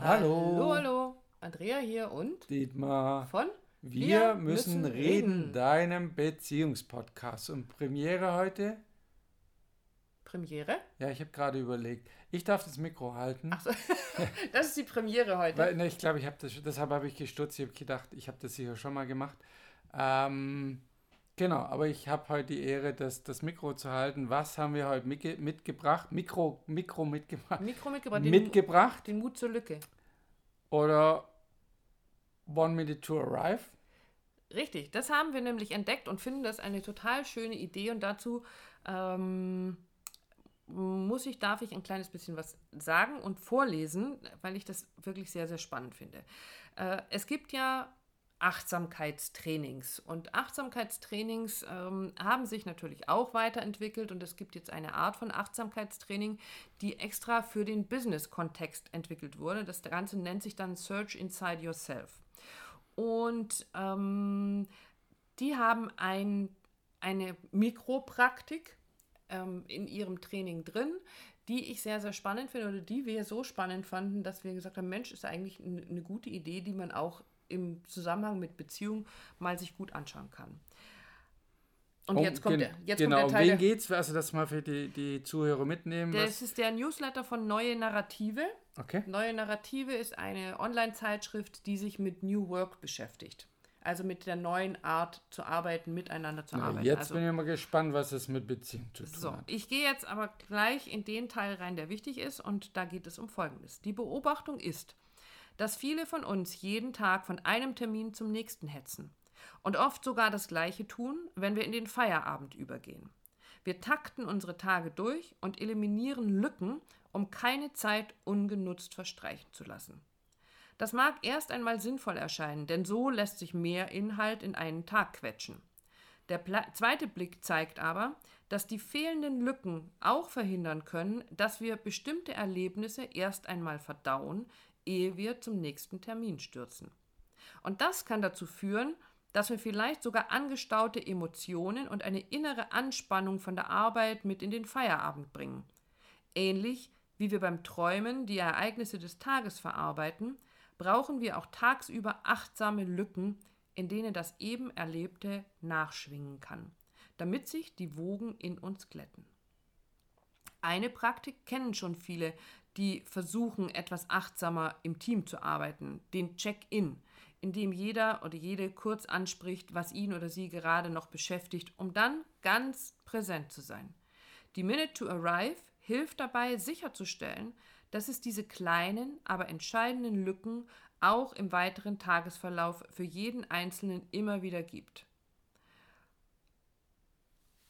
Hallo. Hallo, hallo. Andrea hier und Dietmar. von Wir, müssen, reden, deinem Beziehungspodcast. Und Premiere heute? Premiere. Ja, ich habe gerade überlegt. Ich darf das Mikro halten. Achso, das ist die Premiere heute. Weil, ne, ich glaube, ich habe das, deshalb habe ich gestutzt. Ich habe gedacht, ich habe das sicher schon mal gemacht. Ähm, genau, aber ich habe heute die Ehre, das, das Mikro zu halten. Was haben wir heute mitge mitgebracht? Mikro, Mikro mitgebracht. Mikro mitgebracht. Den, mitgebracht den Mut zur Lücke. oder One Minute to Arrive? Richtig, das haben wir nämlich entdeckt und finden das eine total schöne Idee. Und dazu ähm, muss ich, darf ich ein kleines bisschen was sagen und vorlesen, weil ich das wirklich sehr, sehr spannend finde. Äh, es gibt ja Achtsamkeitstrainings und Achtsamkeitstrainings ähm, haben sich natürlich auch weiterentwickelt und es gibt jetzt eine Art von Achtsamkeitstraining, die extra für den Business-Kontext entwickelt wurde. Das Ganze nennt sich dann Search Inside Yourself. Und ähm, die haben ein, eine Mikropraktik ähm, in ihrem Training drin, die ich sehr, sehr spannend finde oder die wir so spannend fanden, dass wir gesagt haben, Mensch, ist eigentlich eine, eine gute Idee, die man auch im Zusammenhang mit Beziehung mal sich gut anschauen kann. Und Um- jetzt kommt der, jetzt genau, kommt der um Teil. wen der- geht's? Also das mal für die, die Zuhörer mitnehmen. Das ist der Newsletter von Neue Narrative. Okay. Neue Narrative ist eine Online-Zeitschrift, die sich mit New Work beschäftigt. Also mit der neuen Art zu arbeiten, miteinander zu Na, arbeiten. jetzt also, bin ich mal gespannt, was es mit Beziehung zu tun So, hat. ich gehe jetzt aber gleich in den Teil rein, der wichtig ist, und da geht es um Folgendes. Die Beobachtung ist, dass viele von uns jeden Tag von einem Termin zum nächsten hetzen und oft sogar das Gleiche tun, wenn wir in den Feierabend übergehen. Wir takten unsere Tage durch und eliminieren Lücken, um keine Zeit ungenutzt verstreichen zu lassen. Das mag erst einmal sinnvoll erscheinen, denn so lässt sich mehr Inhalt in einen Tag quetschen. Der zweite Blick zeigt aber, dass die fehlenden Lücken auch verhindern können, dass wir bestimmte Erlebnisse erst einmal verdauen, ehe wir zum nächsten Termin stürzen. Und das kann dazu führen, dass wir vielleicht sogar angestaute Emotionen und eine innere Anspannung von der Arbeit mit in den Feierabend bringen. Ähnlich wie wir beim Träumen die Ereignisse des Tages verarbeiten, brauchen wir auch tagsüber achtsame Lücken, in denen das eben Erlebte nachschwingen kann, damit sich die Wogen in uns glätten. Eine Praktik kennen schon viele, die versuchen, etwas achtsamer im Team zu arbeiten, den Check-in, in dem jeder oder jede kurz anspricht, was ihn oder sie gerade noch beschäftigt, um dann ganz präsent zu sein. Die Minute to Arrive hilft dabei, sicherzustellen, dass es diese kleinen, aber entscheidenden Lücken auch im weiteren Tagesverlauf für jeden Einzelnen immer wieder gibt.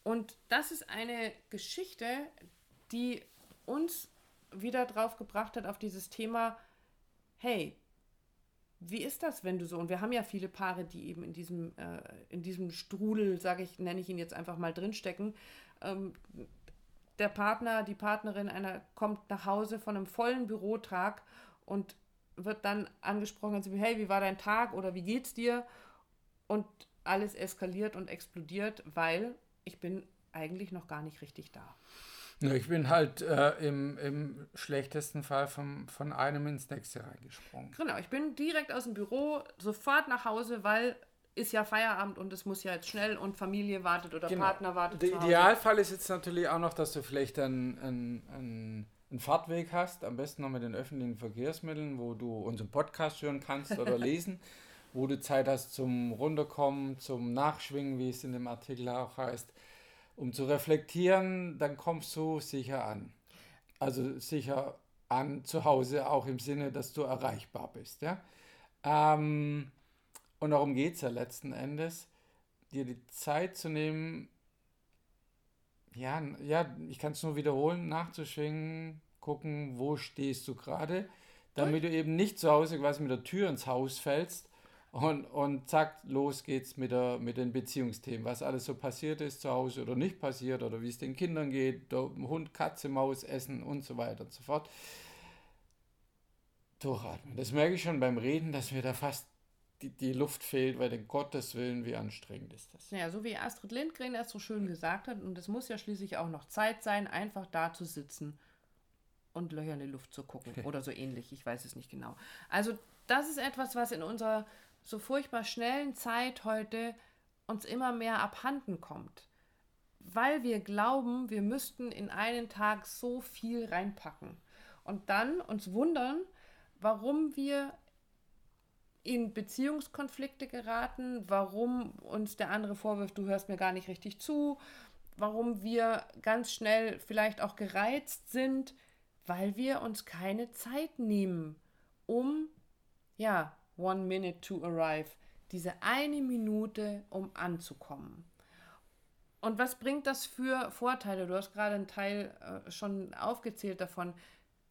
Und das ist eine Geschichte, die uns wieder drauf gebracht hat auf dieses Thema, hey, wie ist das, wenn du so, und wir haben ja viele Paare, die eben in diesem, äh, in diesem Strudel, sage ich, nenne ich ihn jetzt einfach mal drinstecken, ähm, der Partner, die Partnerin einer kommt nach Hause von einem vollen Bürotag und wird dann angesprochen, also, hey, wie war dein Tag oder wie geht's dir? Und alles eskaliert und explodiert, weil ich bin eigentlich noch gar nicht richtig da. Ich bin halt äh, im, im schlechtesten Fall vom, von einem ins nächste reingesprungen. Genau, ich bin direkt aus dem Büro sofort nach Hause, weil ist ja Feierabend und es muss ja jetzt schnell und Familie wartet oder Partner wartet. Der. Idealfall ist jetzt natürlich auch noch, dass du vielleicht einen, einen, einen Fahrtweg hast, am besten noch mit den öffentlichen Verkehrsmitteln, wo du unseren Podcast hören kannst oder lesen, wo du Zeit hast zum Runterkommen, zum Nachschwingen, wie es in dem Artikel auch heißt, um zu reflektieren, dann kommst du sicher an. Also sicher an zu Hause, auch im Sinne, dass du erreichbar bist. Ja? Ähm, und darum geht es ja letzten Endes, dir die Zeit zu nehmen, ja, ja ich kann es nur wiederholen, nachzuschwingen, gucken, wo stehst du gerade, damit du eben nicht zu Hause quasi mit der Tür ins Haus fällst und, und zack, los geht's mit, der, mit den Beziehungsthemen, was alles so passiert ist zu Hause oder nicht passiert oder wie es den Kindern geht, Hund, Katze, Maus, Essen und so weiter und so fort. Durchatmen. Das merke ich schon beim Reden, dass mir da fast die, die Luft fehlt, weil um Gottes Willen, wie anstrengend ist das. Ja, so wie Astrid Lindgren das so schön gesagt hat, und es muss ja schließlich auch noch Zeit sein, einfach da zu sitzen und Löcher in die Luft zu gucken oder so ähnlich. Ich weiß es nicht genau. Also das ist etwas, was in unserer so furchtbar schnellen Zeit heute uns immer mehr abhanden kommt. Weil wir glauben, wir müssten in einen Tag so viel reinpacken. Und dann uns wundern, warum wir in Beziehungskonflikte geraten, warum uns der andere vorwirft, du hörst mir gar nicht richtig zu, warum wir ganz schnell vielleicht auch gereizt sind, weil wir uns keine Zeit nehmen, um, ja, one minute to arrive, diese eine Minute, um anzukommen. Und was bringt das für Vorteile? Du hast gerade einen Teil äh, schon aufgezählt davon.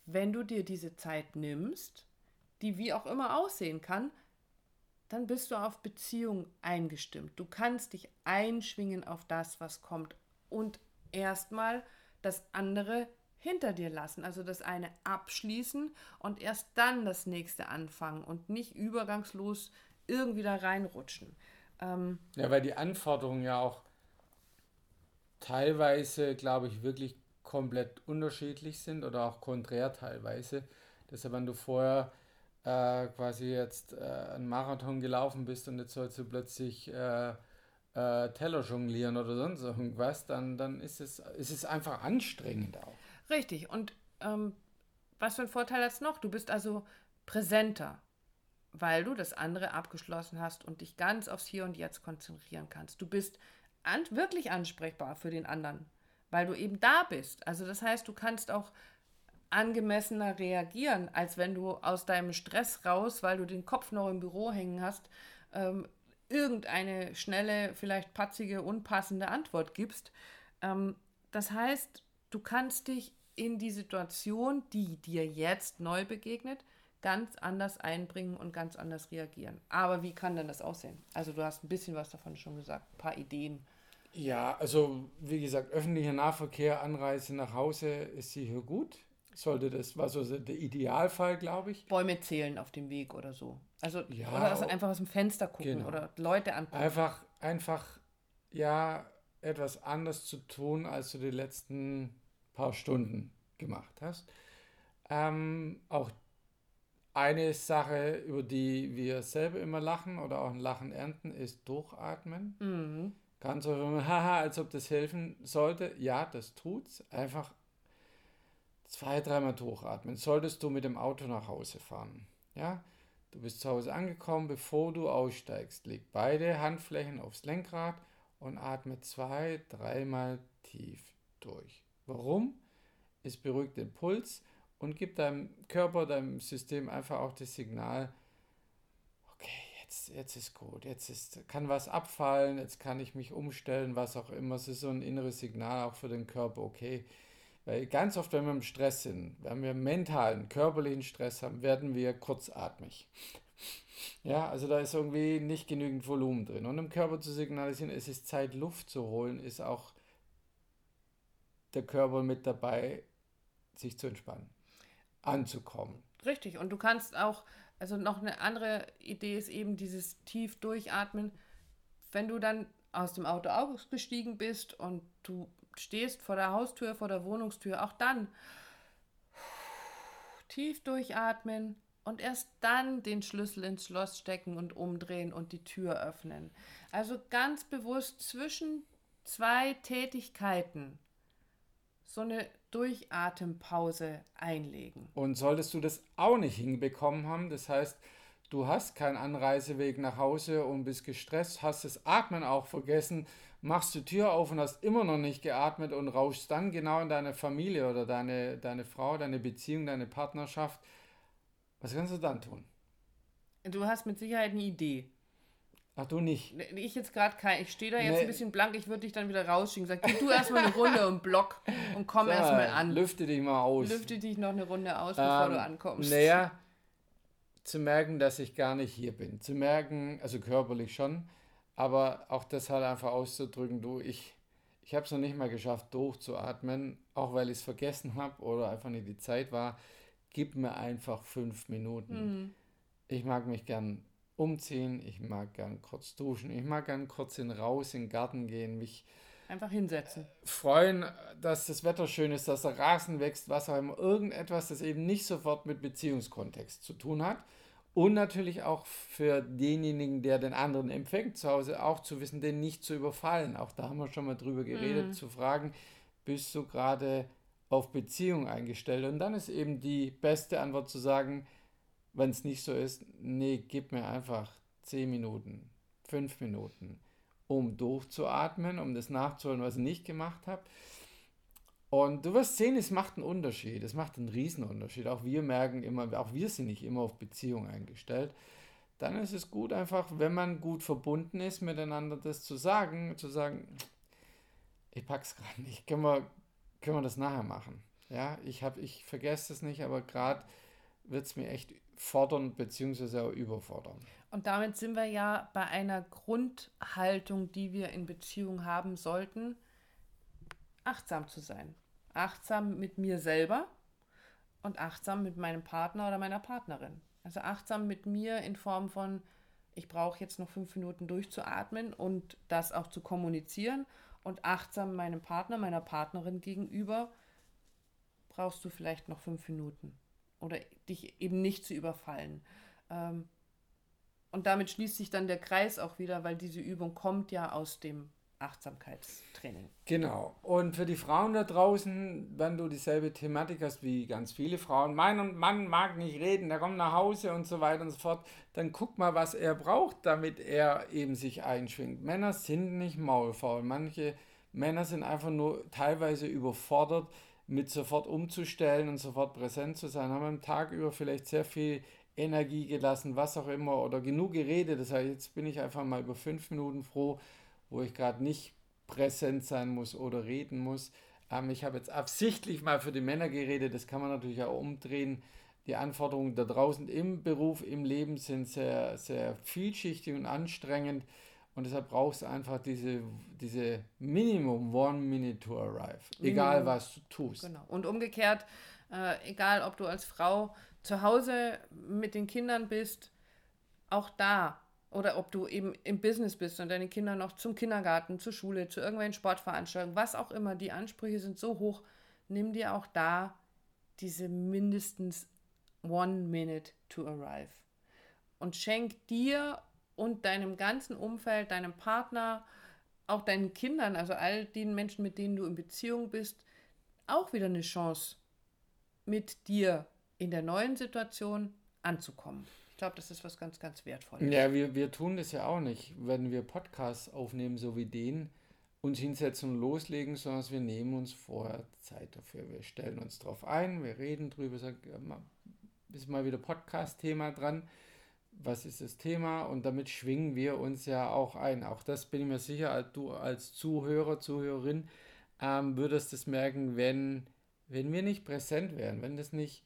Wenn du dir diese Zeit nimmst, die wie auch immer aussehen kann, dann bist du auf Beziehung eingestimmt. Du kannst dich einschwingen auf das, was kommt und erstmal das andere hinter dir lassen. Also das eine abschließen und erst dann das nächste anfangen und nicht übergangslos irgendwie da reinrutschen. Ähm, ja, weil die Anforderungen ja auch teilweise, glaube ich, wirklich komplett unterschiedlich sind oder auch konträr teilweise. Deshalb, wenn du vorher äh, quasi jetzt äh, einen Marathon gelaufen bist und jetzt sollst du plötzlich äh, äh, Teller jonglieren oder sonst irgendwas, dann, dann ist, es, ist es einfach anstrengend auch. Richtig. Und ähm, was für ein Vorteil hat es noch? Du bist also präsenter, weil du das andere abgeschlossen hast und dich ganz aufs Hier und Jetzt konzentrieren kannst. Du bist an, wirklich ansprechbar für den anderen, weil du eben da bist. Also das heißt, du kannst auch angemessener reagieren, als wenn du aus deinem Stress raus, weil du den Kopf noch im Büro hängen hast, ähm, irgendeine schnelle, vielleicht patzige, unpassende Antwort gibst. Ähm, das heißt, du kannst dich in die Situation, die dir jetzt neu begegnet, ganz anders einbringen und ganz anders reagieren. Aber wie kann denn das aussehen? Also du hast ein bisschen was davon schon gesagt, ein paar Ideen. Ja, also wie gesagt, öffentlicher Nahverkehr, Anreise nach Hause ist sicher gut sollte das, war so der Idealfall, glaube ich. Bäume zählen auf dem Weg oder so. Also, ja, oder also einfach aus dem Fenster gucken genau. oder Leute angucken. Einfach, einfach, ja, etwas anders zu tun, als du die letzten paar Stunden gemacht hast. Ähm, auch eine Sache, über die wir selber immer lachen oder auch ein Lachen ernten, ist Durchatmen. Mhm. Ganz so, haha, als ob das helfen sollte. Ja, das tut's. Einfach zwei, dreimal durchatmen. Solltest du mit dem Auto nach Hause fahren, ja, du bist zu Hause angekommen, bevor du aussteigst, leg beide Handflächen aufs Lenkrad und atme zwei, dreimal tief durch. Warum? Es beruhigt den Puls und gibt deinem Körper, deinem System einfach auch das Signal, okay, jetzt, jetzt ist gut, jetzt ist, kann was abfallen, jetzt kann ich mich umstellen, was auch immer. Es ist so ein inneres Signal auch für den Körper, okay, weil ganz oft, wenn wir im Stress sind, wenn wir mentalen, körperlichen Stress haben, werden wir kurzatmig. Ja, also da ist irgendwie nicht genügend Volumen drin. Und im Körper zu signalisieren, es ist Zeit, Luft zu holen, ist auch der Körper mit dabei, sich zu entspannen, anzukommen. Richtig. Und du kannst auch, also noch eine andere Idee ist eben dieses tief durchatmen. Wenn du dann aus dem Auto ausgestiegen bist und du stehst vor der Haustür, vor der Wohnungstür, auch dann tief durchatmen und erst dann den Schlüssel ins Schloss stecken und umdrehen und die Tür öffnen. Also ganz bewusst zwischen zwei Tätigkeiten so eine Durchatempause einlegen. Und solltest du das auch nicht hinbekommen haben, das heißt, du hast keinen Anreiseweg nach Hause und bist gestresst, hast das Atmen auch vergessen, machst die Tür auf und hast immer noch nicht geatmet und rauschst dann genau in deine Familie oder deine, deine Frau, deine Beziehung, deine Partnerschaft, was kannst du dann tun? Du hast mit Sicherheit eine Idee. Ach, du nicht? Ich jetzt gerade kein. Ich stehe da jetzt nee. ein bisschen blank, ich würde dich dann wieder rausschicken. Sag, geh du erstmal eine Runde im Block und komm so, erstmal an. Lüfte dich mal aus. Lüfte dich noch eine Runde aus, bevor ähm, du ankommst. Naja, zu merken, dass ich gar nicht hier bin. Zu merken, also körperlich schon, aber auch das halt einfach auszudrücken, du, ich, ich habe es noch nicht mal geschafft, durchzuatmen, auch weil ich es vergessen habe oder einfach nicht die Zeit war. Gib mir einfach fünf Minuten. Mhm. Ich mag mich gern umziehen, ich mag gern kurz duschen, ich mag gern kurz in raus in den Garten gehen, mich Einfach hinsetzen. Freuen, dass das Wetter schön ist, dass der Rasen wächst, was auch immer. Irgendetwas, das eben nicht sofort mit Beziehungskontext zu tun hat. Und natürlich auch für denjenigen, der den anderen empfängt zu Hause, auch zu wissen, den nicht zu überfallen. Auch da haben wir schon mal drüber geredet, mhm. zu fragen, bist du gerade auf Beziehung eingestellt? Und dann ist eben die beste Antwort zu sagen, wenn es nicht so ist, nee, gib mir einfach zehn Minuten, fünf Minuten um durchzuatmen, um das nachzuholen, was ich nicht gemacht habe. Und du wirst sehen, es macht einen Unterschied. Es macht einen Riesenunterschied. Auch wir merken immer, auch wir sind nicht immer auf Beziehung eingestellt. Dann ist es gut, einfach, wenn man gut verbunden ist, miteinander das zu sagen, zu sagen, ich pack's gerade nicht. Können wir, können wir das nachher machen? Ja, ich habe, ich vergesse es nicht, aber gerade wird es mir echt fordern bzw. auch überfordern. Und damit sind wir ja bei einer Grundhaltung, die wir in Beziehung haben sollten, achtsam zu sein. Achtsam mit mir selber und achtsam mit meinem Partner oder meiner Partnerin. Also achtsam mit mir in Form von, ich brauche jetzt noch fünf Minuten durchzuatmen und das auch zu kommunizieren und achtsam meinem Partner, meiner Partnerin gegenüber, brauchst du vielleicht noch fünf Minuten oder dich eben nicht zu überfallen. Ähm, und damit schließt sich dann der Kreis auch wieder, weil diese Übung kommt ja aus dem Achtsamkeitstraining. Genau. Und für die Frauen da draußen, wenn du dieselbe Thematik hast wie ganz viele Frauen, mein Mann mag nicht reden, der kommt nach Hause und so weiter und so fort, dann guck mal, was er braucht, damit er eben sich einschwingt. Männer sind nicht maulfaul. Manche Männer sind einfach nur teilweise überfordert, mit sofort umzustellen und sofort präsent zu sein, haben am Tag über vielleicht sehr viel Energie gelassen, was auch immer, oder genug geredet. Das heißt, jetzt bin ich einfach mal über fünf Minuten froh, wo ich gerade nicht präsent sein muss oder reden muss. Ähm, ich habe jetzt absichtlich mal für die Männer geredet, das kann man natürlich auch umdrehen. Die Anforderungen da draußen im Beruf, im Leben sind sehr, sehr vielschichtig und anstrengend. Und deshalb brauchst du einfach diese, diese Minimum One Minute to Arrive. Egal was du tust. Genau. Und umgekehrt, äh, egal ob du als Frau zu Hause mit den Kindern bist, auch da oder ob du eben im Business bist und deine Kinder noch zum Kindergarten, zur Schule, zu irgendwelchen Sportveranstaltungen, was auch immer, die Ansprüche sind so hoch, nimm dir auch da diese mindestens one minute to arrive und schenk dir und deinem ganzen Umfeld, deinem Partner, auch deinen Kindern, also all den Menschen, mit denen du in Beziehung bist, auch wieder eine Chance, mit dir in der neuen Situation anzukommen. Ich glaube, das ist was ganz, ganz Wertvolles. Ja, wir, wir tun das ja auch nicht, wenn wir Podcasts aufnehmen, so wie den, uns hinsetzen und loslegen, sondern wir nehmen uns vorher Zeit dafür. Wir stellen uns drauf ein, wir reden drüber, sagen, ist mal wieder Podcast-Thema dran. Was ist das Thema? Und damit schwingen wir uns ja auch ein. Auch das bin ich mir sicher, du als Zuhörer, Zuhörerin, ähm, würdest es merken, wenn, wenn wir nicht präsent wären, wenn das nicht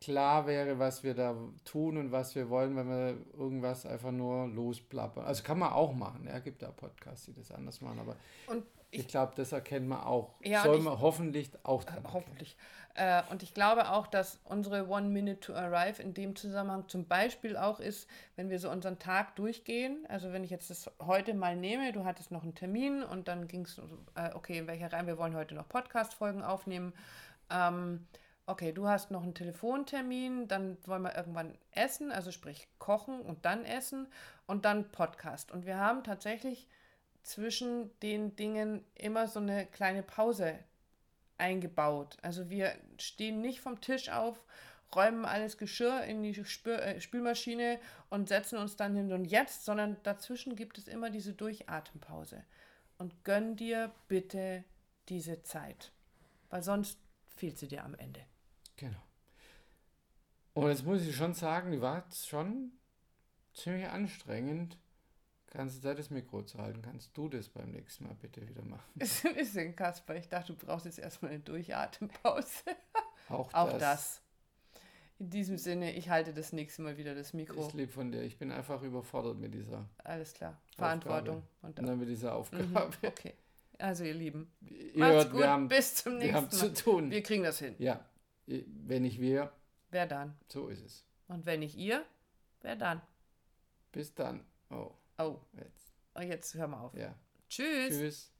klar wäre, was wir da tun und was wir wollen, wenn wir irgendwas einfach nur losplappern. Also kann man auch machen. Ja, gibt da Podcasts, die das anders machen, aber und ich, ich glaube, das erkennen wir auch. Ja, Soll man hoffentlich auch dann Hoffentlich. Äh, und ich glaube auch, dass unsere One Minute to Arrive in dem Zusammenhang zum Beispiel auch ist, wenn wir so unseren Tag durchgehen. Also wenn ich jetzt das heute mal nehme, du hattest noch einen Termin und dann ging es, äh, okay, in welcher Reihe, wir wollen heute noch Podcast-Folgen aufnehmen. Ähm, okay, du hast noch einen Telefontermin, dann wollen wir irgendwann essen, also sprich kochen und dann essen und dann Podcast. Und wir haben tatsächlich zwischen den Dingen immer so eine kleine Pause eingebaut. Also wir stehen nicht vom Tisch auf, räumen alles Geschirr in die Spür, äh, Spülmaschine und setzen uns dann hin und jetzt, sondern dazwischen gibt es immer diese Durchatempause. Und gönn dir bitte diese Zeit, weil sonst fehlt sie dir am Ende. Genau. Und jetzt muss ich schon sagen, die war schon ziemlich anstrengend, ganze Zeit das Mikro zu halten. Kannst du das beim nächsten Mal bitte wieder machen? Ist ein bisschen Kasper. Ich dachte, du brauchst jetzt erstmal eine Durchatempause. Auch, Auch das. das. In diesem Sinne, ich halte das nächste Mal wieder das Mikro. Ist lieb von dir. Ich bin einfach überfordert mit dieser. Alles klar. Verantwortung. Und, dann mit dieser Aufgabe. Mhm, okay. Also ihr Lieben. Ihr Macht's hört, gut. Wir haben, Bis zum nächsten wir haben Mal. zu tun. Wir kriegen das hin. Ja. Wenn nicht wir. Wer dann? So ist es. Und wenn nicht ihr, wer dann? Bis dann. Oh. Oh. Jetzt. Oh, jetzt hör mal auf. Ja. Tschüss. Tschüss.